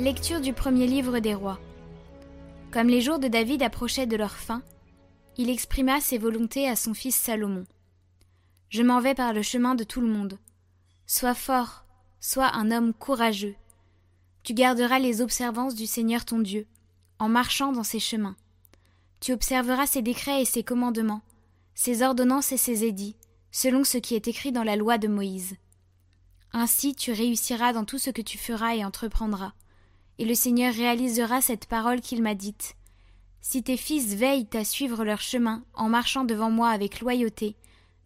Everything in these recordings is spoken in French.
Lecture du premier livre des rois. Comme les jours de David approchaient de leur fin, il exprima ses volontés à son fils Salomon. Je m'en vais par le chemin de tout le monde. Sois fort, sois un homme courageux. Tu garderas les observances du Seigneur ton Dieu, en marchant dans ses chemins. Tu observeras ses décrets et ses commandements, ses ordonnances et ses édits, selon ce qui est écrit dans la loi de Moïse. Ainsi tu réussiras dans tout ce que tu feras et entreprendras et le Seigneur réalisera cette parole qu'il m'a dite. Si tes fils veillent à suivre leur chemin en marchant devant moi avec loyauté,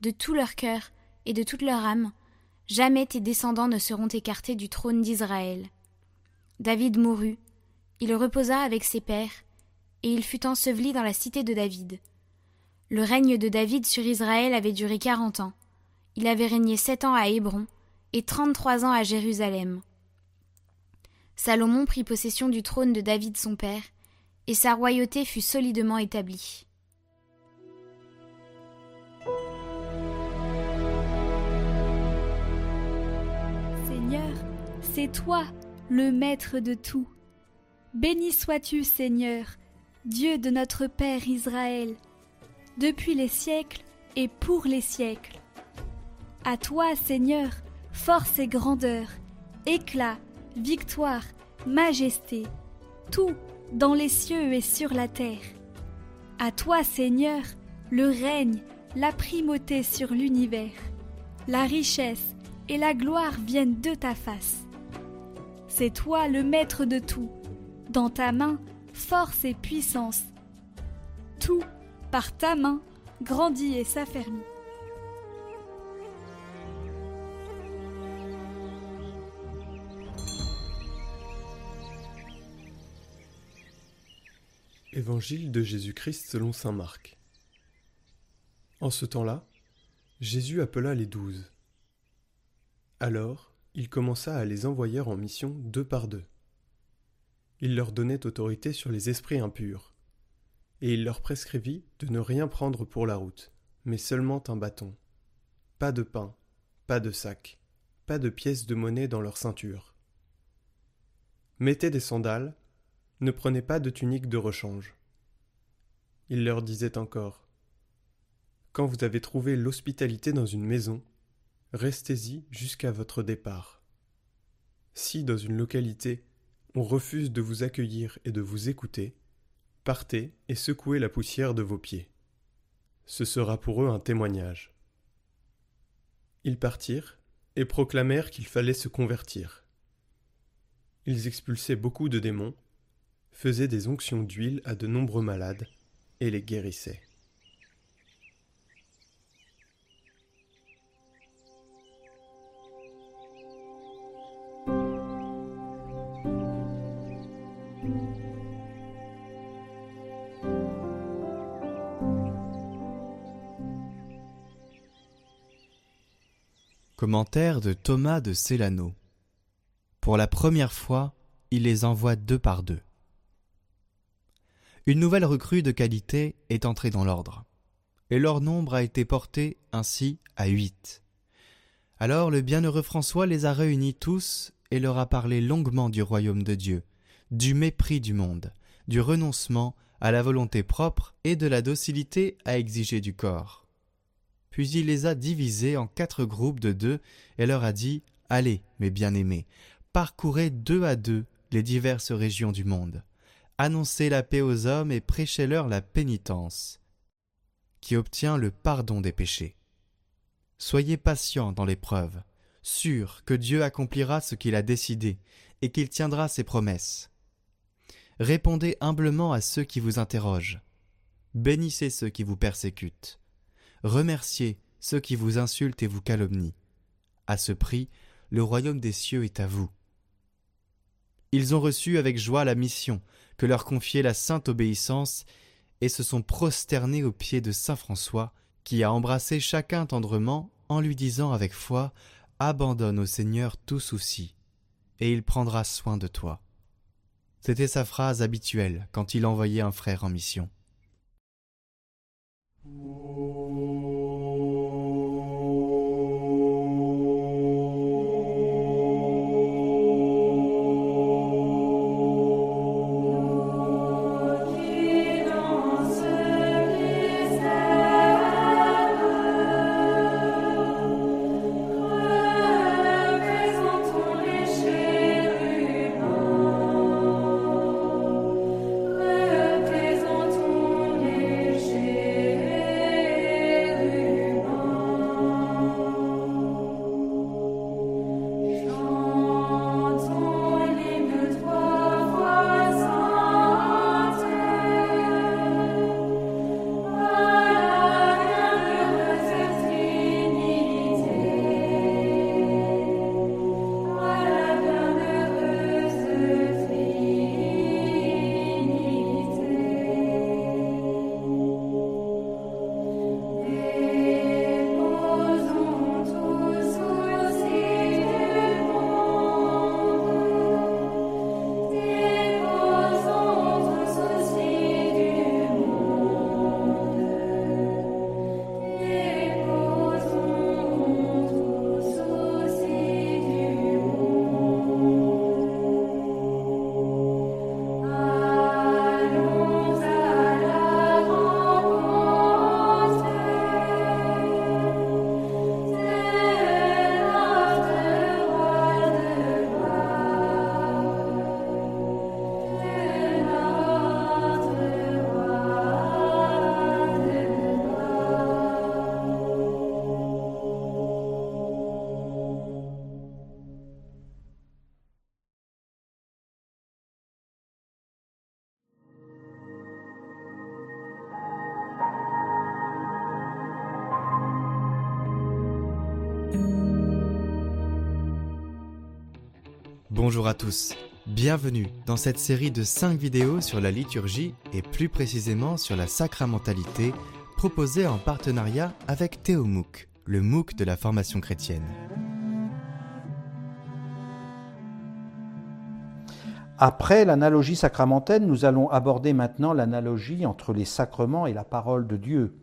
de tout leur cœur et de toute leur âme, jamais tes descendants ne seront écartés du trône d'Israël. David mourut, il reposa avec ses pères, et il fut enseveli dans la cité de David. Le règne de David sur Israël avait duré quarante ans. Il avait régné sept ans à Hébron et trente-trois ans à Jérusalem. Salomon prit possession du trône de David son père, et sa royauté fut solidement établie. Seigneur, c'est toi, le maître de tout. Béni sois-tu, Seigneur, Dieu de notre Père Israël, depuis les siècles et pour les siècles. À toi, Seigneur, force et grandeur, éclat victoire, majesté, tout dans les cieux et sur la terre. À toi, Seigneur, le règne, la primauté sur l'univers. La richesse et la gloire viennent de ta face. C'est toi le maître de tout. Dans ta main, force et puissance. Tout, par ta main, grandit et s'affermit. Évangile de Jésus-Christ selon saint Marc. En ce temps-là, Jésus appela les douze. Alors, il commença à les envoyer en mission deux par deux. Il leur donnait autorité sur les esprits impurs, et il leur prescrivit de ne rien prendre pour la route, mais seulement un bâton. Pas de pain, pas de sac, pas de pièces de monnaie dans leur ceinture. Mettez des sandales ne prenez pas de tunique de rechange. Il leur disait encore Quand vous avez trouvé l'hospitalité dans une maison, restez-y jusqu'à votre départ. Si dans une localité on refuse de vous accueillir et de vous écouter, partez et secouez la poussière de vos pieds. Ce sera pour eux un témoignage. Ils partirent et proclamèrent qu'il fallait se convertir. Ils expulsaient beaucoup de démons faisait des onctions d'huile à de nombreux malades et les guérissait. Commentaire de Thomas de Célano. Pour la première fois, il les envoie deux par deux. Une nouvelle recrue de qualité est entrée dans l'ordre, et leur nombre a été porté ainsi à huit. Alors le bienheureux François les a réunis tous et leur a parlé longuement du royaume de Dieu, du mépris du monde, du renoncement à la volonté propre et de la docilité à exiger du corps. Puis il les a divisés en quatre groupes de deux et leur a dit Allez, mes bien-aimés, parcourez deux à deux les diverses régions du monde annoncez la paix aux hommes et prêchez-leur la pénitence, qui obtient le pardon des péchés. Soyez patients dans l'épreuve, sûrs que Dieu accomplira ce qu'il a décidé et qu'il tiendra ses promesses. Répondez humblement à ceux qui vous interrogent. Bénissez ceux qui vous persécutent. Remerciez ceux qui vous insultent et vous calomnient. À ce prix, le royaume des cieux est à vous. Ils ont reçu avec joie la mission que leur confiait la sainte obéissance, et se sont prosternés aux pieds de saint François, qui a embrassé chacun tendrement en lui disant avec foi Abandonne au Seigneur tout souci, et il prendra soin de toi. C'était sa phrase habituelle quand il envoyait un frère en mission. Bonjour à tous, bienvenue dans cette série de 5 vidéos sur la liturgie et plus précisément sur la sacramentalité proposée en partenariat avec Théomouc, le MOOC de la formation chrétienne. Après l'analogie sacramentelle, nous allons aborder maintenant l'analogie entre les sacrements et la parole de Dieu.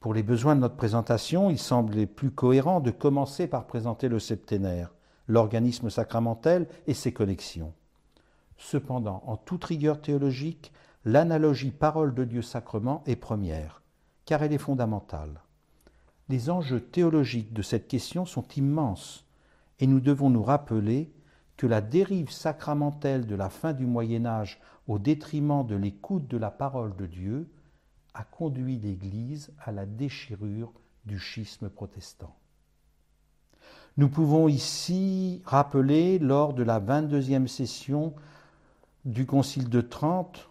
Pour les besoins de notre présentation, il semblait plus cohérent de commencer par présenter le septénaire l'organisme sacramentel et ses connexions. Cependant, en toute rigueur théologique, l'analogie parole de Dieu-sacrement est première, car elle est fondamentale. Les enjeux théologiques de cette question sont immenses, et nous devons nous rappeler que la dérive sacramentelle de la fin du Moyen Âge au détriment de l'écoute de la parole de Dieu a conduit l'Église à la déchirure du schisme protestant. Nous pouvons ici rappeler, lors de la 22e session du Concile de Trente,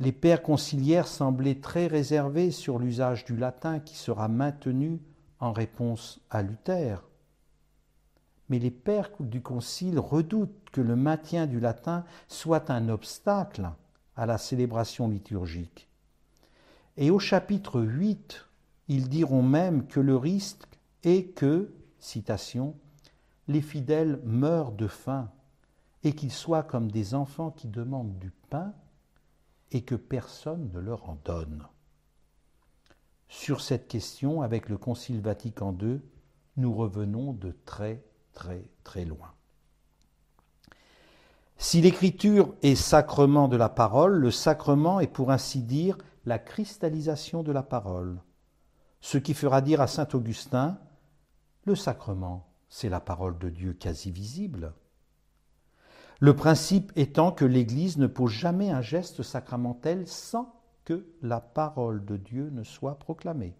les pères conciliaires semblaient très réservés sur l'usage du latin qui sera maintenu en réponse à Luther. Mais les pères du Concile redoutent que le maintien du latin soit un obstacle à la célébration liturgique. Et au chapitre 8, ils diront même que le risque et que, citation, les fidèles meurent de faim et qu'ils soient comme des enfants qui demandent du pain et que personne ne leur en donne. Sur cette question, avec le Concile Vatican II, nous revenons de très très très loin. Si l'écriture est sacrement de la parole, le sacrement est pour ainsi dire la cristallisation de la parole, ce qui fera dire à saint Augustin le sacrement, c'est la parole de Dieu quasi visible. Le principe étant que l'Église ne pose jamais un geste sacramentel sans que la parole de Dieu ne soit proclamée.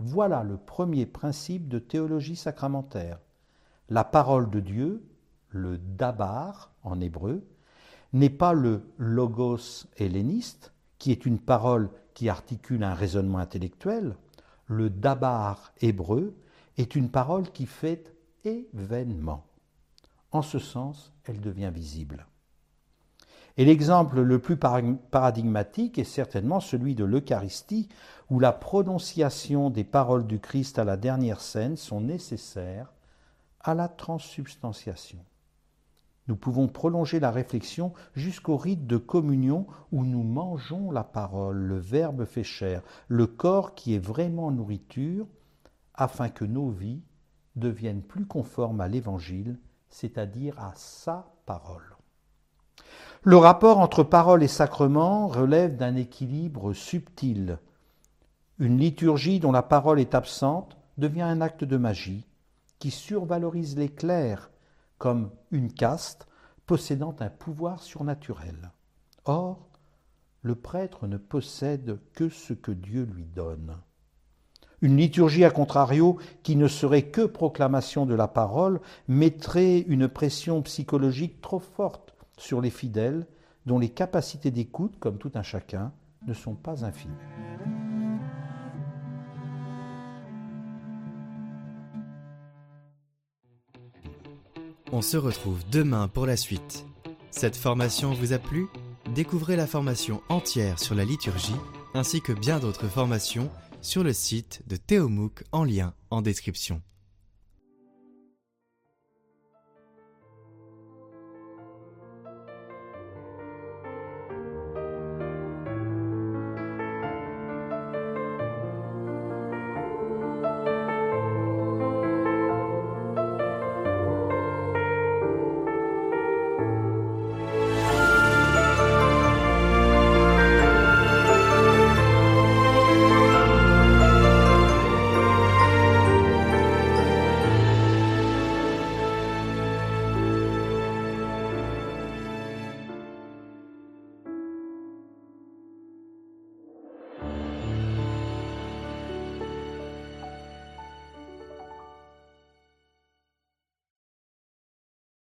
Voilà le premier principe de théologie sacramentaire. La parole de Dieu, le dabar en hébreu, n'est pas le logos helléniste, qui est une parole qui articule un raisonnement intellectuel. Le dabar hébreu est une parole qui fait événement. En ce sens, elle devient visible. Et l'exemple le plus paradigmatique est certainement celui de l'Eucharistie, où la prononciation des paroles du Christ à la dernière scène sont nécessaires à la transsubstantiation. Nous pouvons prolonger la réflexion jusqu'au rite de communion où nous mangeons la parole, le Verbe fait chair, le corps qui est vraiment nourriture, afin que nos vies deviennent plus conformes à l'Évangile, c'est-à-dire à sa parole. Le rapport entre parole et sacrement relève d'un équilibre subtil. Une liturgie dont la parole est absente devient un acte de magie qui survalorise les clercs comme une caste possédant un pouvoir surnaturel. Or, le prêtre ne possède que ce que Dieu lui donne. Une liturgie, à contrario, qui ne serait que proclamation de la parole, mettrait une pression psychologique trop forte sur les fidèles, dont les capacités d'écoute, comme tout un chacun, ne sont pas infinies. On se retrouve demain pour la suite. Cette formation vous a plu? Découvrez la formation entière sur la liturgie ainsi que bien d'autres formations sur le site de Théomouk en lien en description.